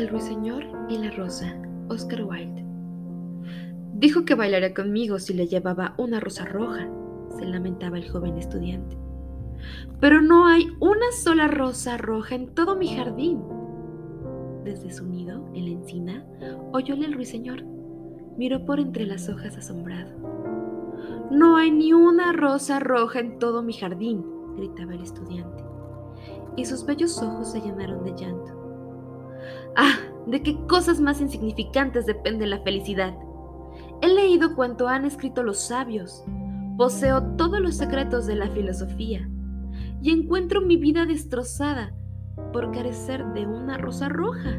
El ruiseñor y la rosa, Oscar Wilde. Dijo que bailaría conmigo si le llevaba una rosa roja, se lamentaba el joven estudiante. Pero no hay una sola rosa roja en todo mi jardín. Desde su nido, en la encina, oyóle el ruiseñor. Miró por entre las hojas asombrado. No hay ni una rosa roja en todo mi jardín, gritaba el estudiante. Y sus bellos ojos se llenaron de llanto. Ah, de qué cosas más insignificantes depende la felicidad. He leído cuanto han escrito los sabios, poseo todos los secretos de la filosofía y encuentro mi vida destrozada por carecer de una rosa roja.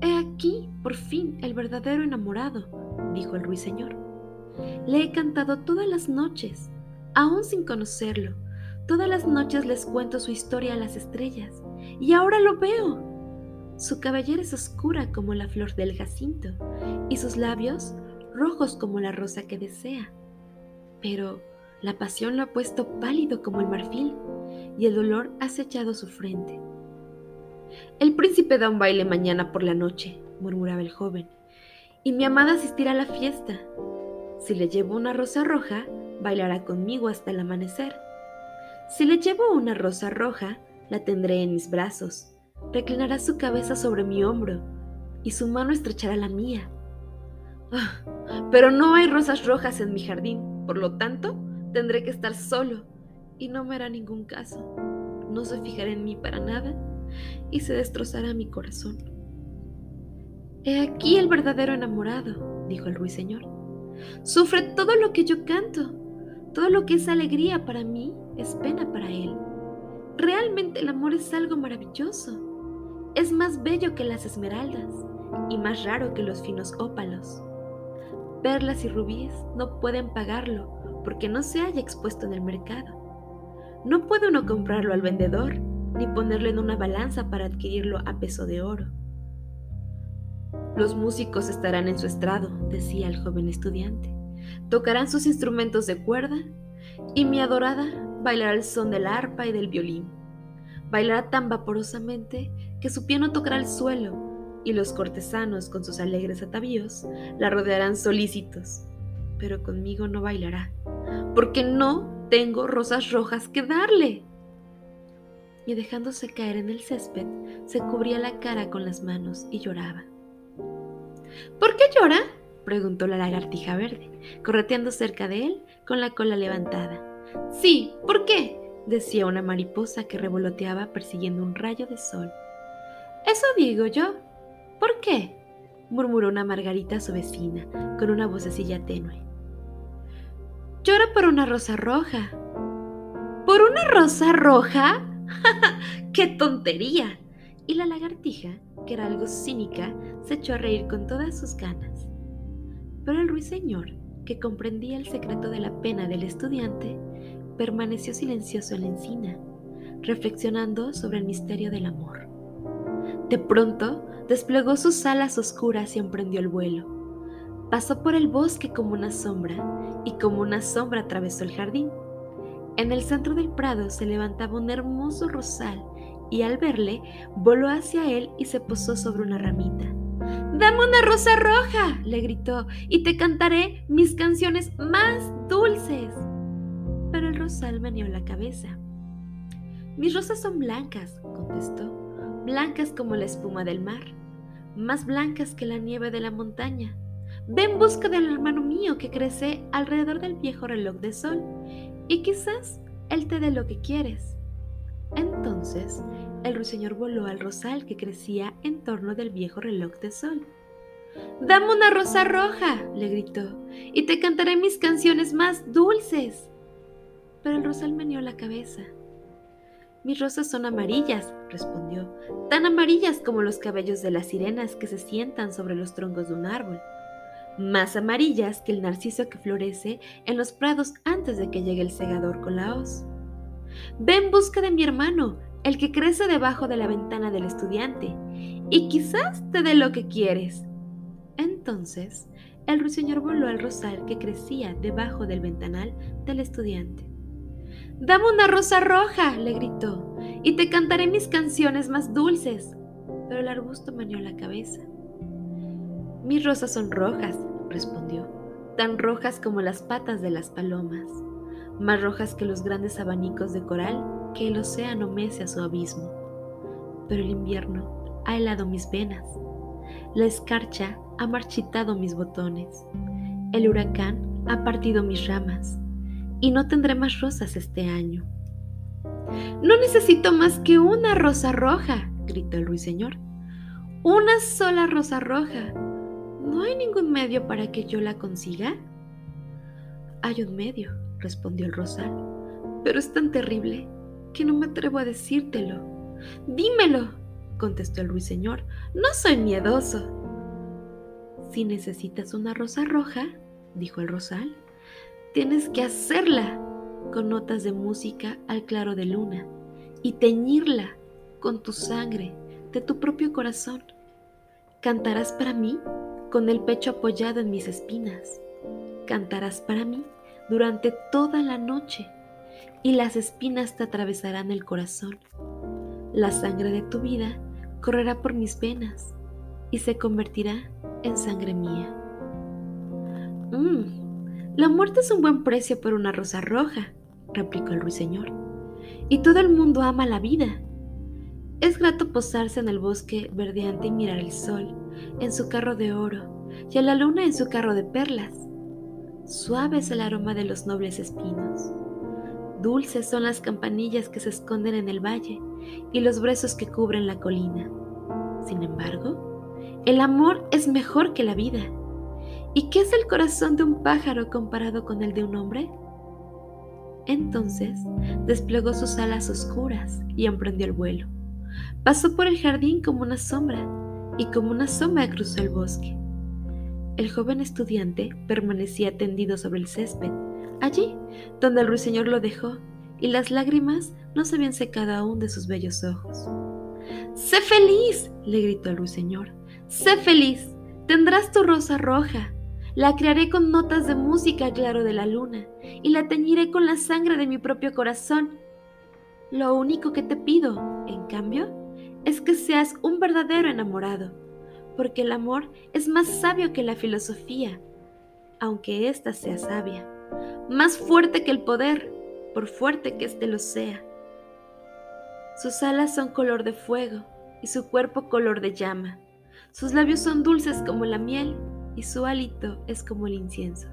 He aquí, por fin, el verdadero enamorado, dijo el ruiseñor. Le he cantado todas las noches, aún sin conocerlo. Todas las noches les cuento su historia a las estrellas, y ahora lo veo. Su cabellera es oscura como la flor del jacinto y sus labios rojos como la rosa que desea. Pero la pasión lo ha puesto pálido como el marfil y el dolor ha sellado su frente. El príncipe da un baile mañana por la noche, murmuraba el joven, y mi amada asistirá a la fiesta. Si le llevo una rosa roja, bailará conmigo hasta el amanecer. Si le llevo una rosa roja, la tendré en mis brazos reclinará su cabeza sobre mi hombro y su mano estrechará la mía. Ah, pero no hay rosas rojas en mi jardín, por lo tanto, tendré que estar solo y no me hará ningún caso. No se fijará en mí para nada y se destrozará mi corazón. He aquí el verdadero enamorado, dijo el ruiseñor. Sufre todo lo que yo canto. Todo lo que es alegría para mí es pena para él. Realmente el amor es algo maravilloso. Es más bello que las esmeraldas y más raro que los finos ópalos. Perlas y rubíes no pueden pagarlo porque no se haya expuesto en el mercado. No puede uno comprarlo al vendedor ni ponerlo en una balanza para adquirirlo a peso de oro. Los músicos estarán en su estrado, decía el joven estudiante. Tocarán sus instrumentos de cuerda y mi adorada bailará el son de la arpa y del violín. Bailará tan vaporosamente que su pie no tocará el suelo, y los cortesanos, con sus alegres atavíos, la rodearán solícitos. Pero conmigo no bailará, porque no tengo rosas rojas que darle. Y dejándose caer en el césped, se cubría la cara con las manos y lloraba. ¿Por qué llora? preguntó la lagartija verde, correteando cerca de él con la cola levantada. Sí, ¿por qué? Decía una mariposa que revoloteaba persiguiendo un rayo de sol. Eso digo yo. ¿Por qué? murmuró una margarita a su vecina, con una vocecilla tenue. Llora por una rosa roja. ¿Por una rosa roja? ¡Qué tontería! Y la lagartija, que era algo cínica, se echó a reír con todas sus ganas. Pero el ruiseñor, que comprendía el secreto de la pena del estudiante, permaneció silencioso en la encina, reflexionando sobre el misterio del amor. De pronto, desplegó sus alas oscuras y emprendió el vuelo. Pasó por el bosque como una sombra y como una sombra atravesó el jardín. En el centro del prado se levantaba un hermoso rosal y al verle voló hacia él y se posó sobre una ramita. Dame una rosa roja, le gritó, y te cantaré mis canciones más dulces pero el rosal meneó la cabeza. Mis rosas son blancas, contestó, blancas como la espuma del mar, más blancas que la nieve de la montaña. Ve en busca del hermano mío que crece alrededor del viejo reloj de sol, y quizás él te dé lo que quieres. Entonces el ruiseñor voló al rosal que crecía en torno del viejo reloj de sol. Dame una rosa roja, le gritó, y te cantaré mis canciones más dulces pero el rosal meneó la cabeza. Mis rosas son amarillas, respondió, tan amarillas como los cabellos de las sirenas que se sientan sobre los troncos de un árbol, más amarillas que el narciso que florece en los prados antes de que llegue el segador con la hoz. Ve en busca de mi hermano, el que crece debajo de la ventana del estudiante, y quizás te dé lo que quieres. Entonces, el ruiseñor voló al rosal que crecía debajo del ventanal del estudiante. Dame una rosa roja, le gritó, y te cantaré mis canciones más dulces. pero el arbusto meneó la cabeza. Mis rosas son rojas, respondió, tan rojas como las patas de las palomas, más rojas que los grandes abanicos de coral que el océano mece a su abismo. Pero el invierno ha helado mis venas, la escarcha ha marchitado mis botones, el huracán ha partido mis ramas, y no tendré más rosas este año. No necesito más que una rosa roja, gritó el ruiseñor. Una sola rosa roja. ¿No hay ningún medio para que yo la consiga? Hay un medio, respondió el rosal, pero es tan terrible que no me atrevo a decírtelo. Dímelo, contestó el ruiseñor. No soy miedoso. Si necesitas una rosa roja, dijo el rosal, tienes que hacerla con notas de música al claro de luna y teñirla con tu sangre de tu propio corazón. Cantarás para mí con el pecho apoyado en mis espinas. Cantarás para mí durante toda la noche y las espinas te atravesarán el corazón. La sangre de tu vida correrá por mis venas y se convertirá en sangre mía. Mmm, la muerte es un buen precio por una rosa roja, replicó el ruiseñor. Y todo el mundo ama la vida. Es grato posarse en el bosque verdeante y mirar el sol en su carro de oro y a la luna en su carro de perlas. Suave es el aroma de los nobles espinos. Dulces son las campanillas que se esconden en el valle y los brezos que cubren la colina. Sin embargo, el amor es mejor que la vida. ¿Y qué es el corazón de un pájaro comparado con el de un hombre? Entonces desplegó sus alas oscuras y emprendió el vuelo. Pasó por el jardín como una sombra y como una sombra cruzó el bosque. El joven estudiante permanecía tendido sobre el césped, allí donde el ruiseñor lo dejó, y las lágrimas no se habían secado aún de sus bellos ojos. ¡Sé feliz! le gritó el ruiseñor. ¡Sé feliz! Tendrás tu rosa roja, la crearé con notas de música claro de la luna y la teñiré con la sangre de mi propio corazón. Lo único que te pido, en cambio, es que seas un verdadero enamorado, porque el amor es más sabio que la filosofía, aunque ésta sea sabia, más fuerte que el poder, por fuerte que éste lo sea. Sus alas son color de fuego y su cuerpo color de llama. Sus labios son dulces como la miel y su hálito es como el incienso.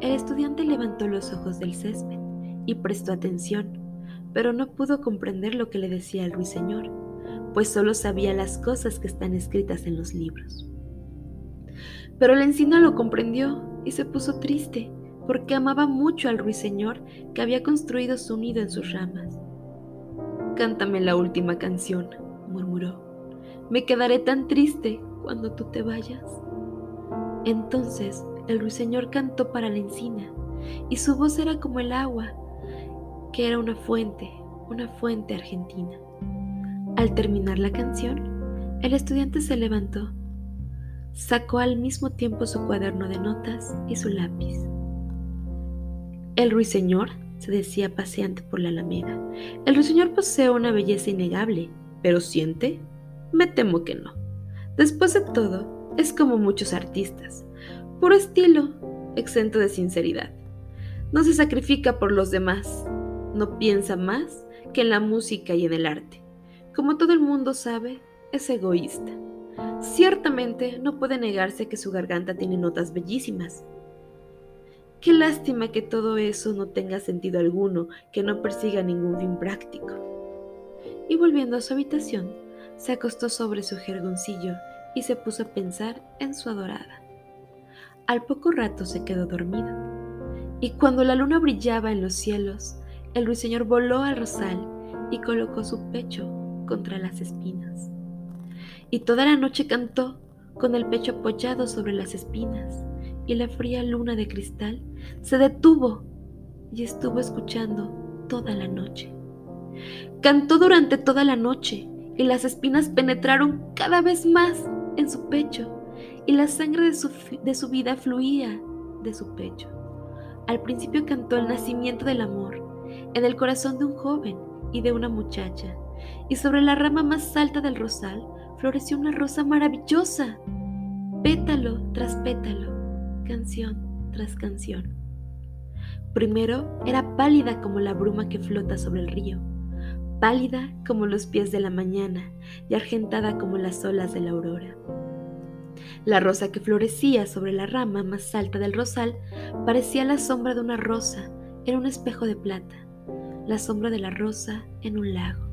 El estudiante levantó los ojos del césped y prestó atención, pero no pudo comprender lo que le decía el ruiseñor, pues solo sabía las cosas que están escritas en los libros. Pero la encina lo comprendió y se puso triste, porque amaba mucho al ruiseñor que había construido su nido en sus ramas. Cántame la última canción, murmuró. Me quedaré tan triste cuando tú te vayas. Entonces el ruiseñor cantó para la encina, y su voz era como el agua, que era una fuente, una fuente argentina. Al terminar la canción, el estudiante se levantó, sacó al mismo tiempo su cuaderno de notas y su lápiz. El ruiseñor, se decía paseante por la alameda, el ruiseñor posee una belleza innegable, pero siente, me temo que no. Después de todo, es como muchos artistas, puro estilo, exento de sinceridad. No se sacrifica por los demás, no piensa más que en la música y en el arte. Como todo el mundo sabe, es egoísta. Ciertamente no puede negarse que su garganta tiene notas bellísimas. Qué lástima que todo eso no tenga sentido alguno, que no persiga ningún fin práctico. Y volviendo a su habitación, se acostó sobre su jergoncillo y se puso a pensar en su adorada. Al poco rato se quedó dormido, y cuando la luna brillaba en los cielos, el ruiseñor voló al rosal y colocó su pecho contra las espinas. Y toda la noche cantó con el pecho apoyado sobre las espinas, y la fría luna de cristal se detuvo y estuvo escuchando toda la noche. Cantó durante toda la noche y las espinas penetraron cada vez más en su pecho y la sangre de su, de su vida fluía de su pecho. Al principio cantó el nacimiento del amor en el corazón de un joven y de una muchacha y sobre la rama más alta del rosal floreció una rosa maravillosa, pétalo tras pétalo, canción tras canción. Primero era pálida como la bruma que flota sobre el río, pálida como los pies de la mañana y argentada como las olas de la aurora. La rosa que florecía sobre la rama más alta del rosal parecía la sombra de una rosa en un espejo de plata, la sombra de la rosa en un lago.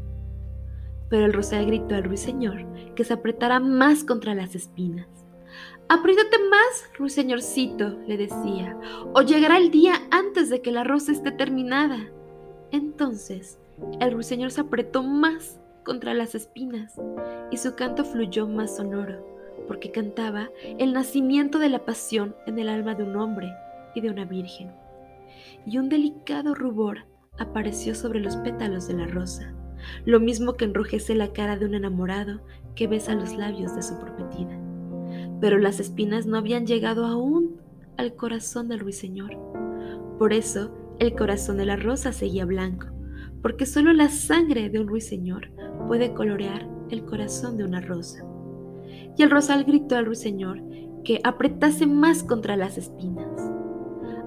Pero el rosal gritó al ruiseñor que se apretara más contra las espinas. Apriétate más, ruiseñorcito, le decía, o llegará el día antes de que la rosa esté terminada. Entonces el ruiseñor se apretó más contra las espinas y su canto fluyó más sonoro, porque cantaba el nacimiento de la pasión en el alma de un hombre y de una virgen. Y un delicado rubor apareció sobre los pétalos de la rosa, lo mismo que enrojece la cara de un enamorado que besa los labios de su prometida. Pero las espinas no habían llegado aún al corazón del ruiseñor. Por eso el corazón de la rosa seguía blanco, porque solo la sangre de un ruiseñor puede colorear el corazón de una rosa. Y el rosal gritó al ruiseñor que apretase más contra las espinas.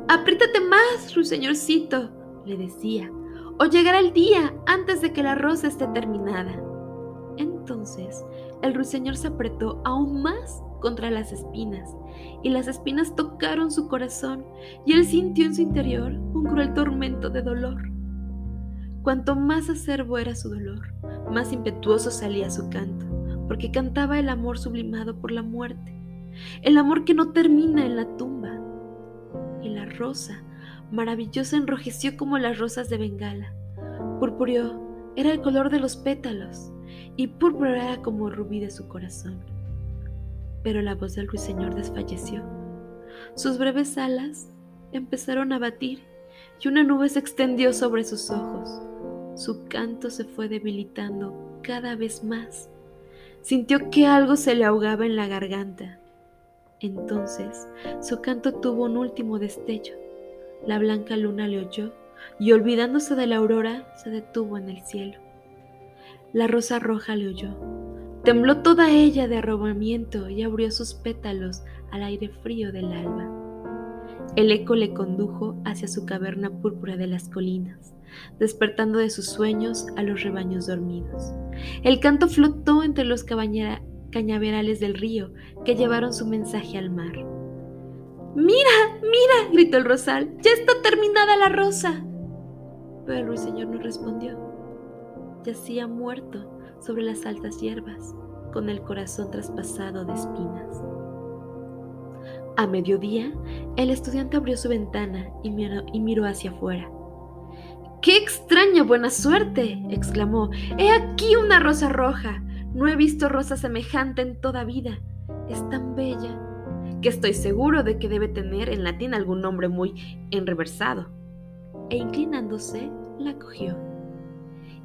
Apriétate más, ruiseñorcito, le decía, o llegará el día antes de que la rosa esté terminada. Entonces el ruiseñor se apretó aún más contra las espinas, y las espinas tocaron su corazón, y él sintió en su interior un cruel tormento de dolor. Cuanto más acerbo era su dolor, más impetuoso salía su canto, porque cantaba el amor sublimado por la muerte, el amor que no termina en la tumba. Y la rosa, maravillosa, enrojeció como las rosas de Bengala. Purpúreo era el color de los pétalos, y púrpura era como rubí de su corazón. Pero la voz del ruiseñor desfalleció. Sus breves alas empezaron a batir y una nube se extendió sobre sus ojos. Su canto se fue debilitando cada vez más. Sintió que algo se le ahogaba en la garganta. Entonces su canto tuvo un último destello. La blanca luna le oyó y olvidándose de la aurora se detuvo en el cielo. La rosa roja le oyó. Tembló toda ella de arrobamiento y abrió sus pétalos al aire frío del alba. El eco le condujo hacia su caverna púrpura de las colinas despertando de sus sueños a los rebaños dormidos. El canto flotó entre los cañaverales del río que llevaron su mensaje al mar. Mira, mira, gritó el rosal, ya está terminada la rosa. Pero el ruiseñor no respondió. Yacía muerto sobre las altas hierbas, con el corazón traspasado de espinas. A mediodía, el estudiante abrió su ventana y miró, y miró hacia afuera. ¡Qué extraña buena suerte! exclamó. He aquí una rosa roja. No he visto rosa semejante en toda vida. Es tan bella que estoy seguro de que debe tener en latín algún nombre muy enreversado. E inclinándose, la cogió.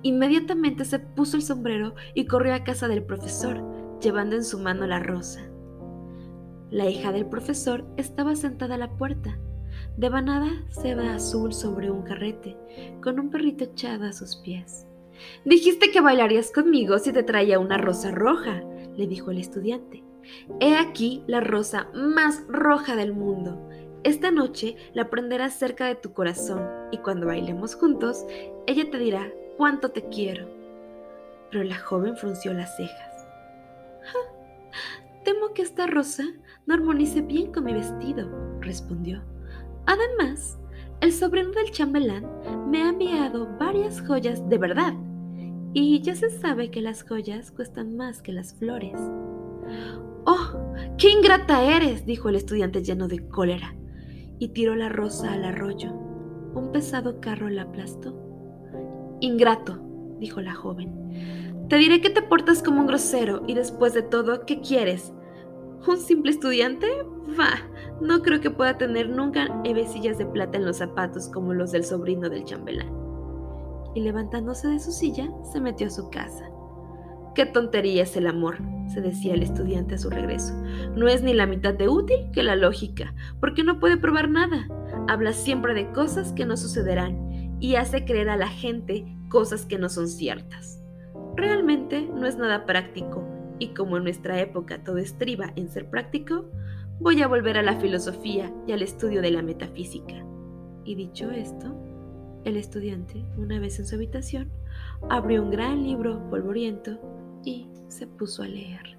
Inmediatamente se puso el sombrero y corrió a casa del profesor, llevando en su mano la rosa. La hija del profesor estaba sentada a la puerta Devanada seda azul sobre un carrete, con un perrito echado a sus pies. Dijiste que bailarías conmigo si te traía una rosa roja, le dijo el estudiante. He aquí la rosa más roja del mundo. Esta noche la prenderás cerca de tu corazón y cuando bailemos juntos, ella te dirá cuánto te quiero. Pero la joven frunció las cejas. temo que esta rosa no armonice bien con mi vestido, respondió. Además, el sobrino del chambelán me ha enviado varias joyas de verdad, y ya se sabe que las joyas cuestan más que las flores. ¡Oh, qué ingrata eres! dijo el estudiante lleno de cólera, y tiró la rosa al arroyo. Un pesado carro la aplastó. Ingrato, dijo la joven. Te diré que te portas como un grosero y después de todo, ¿qué quieres? ¿Un simple estudiante? Va, no creo que pueda tener nunca hebecillas de plata en los zapatos como los del sobrino del chambelán. Y levantándose de su silla, se metió a su casa. Qué tontería es el amor, se decía el estudiante a su regreso. No es ni la mitad de útil que la lógica, porque no puede probar nada. Habla siempre de cosas que no sucederán y hace creer a la gente cosas que no son ciertas. realmente no es nada práctico, y como en nuestra época todo estriba en ser práctico, voy a volver a la filosofía y al estudio de la metafísica. Y dicho esto, el estudiante, una vez en su habitación, abrió un gran libro polvoriento y se puso a leer.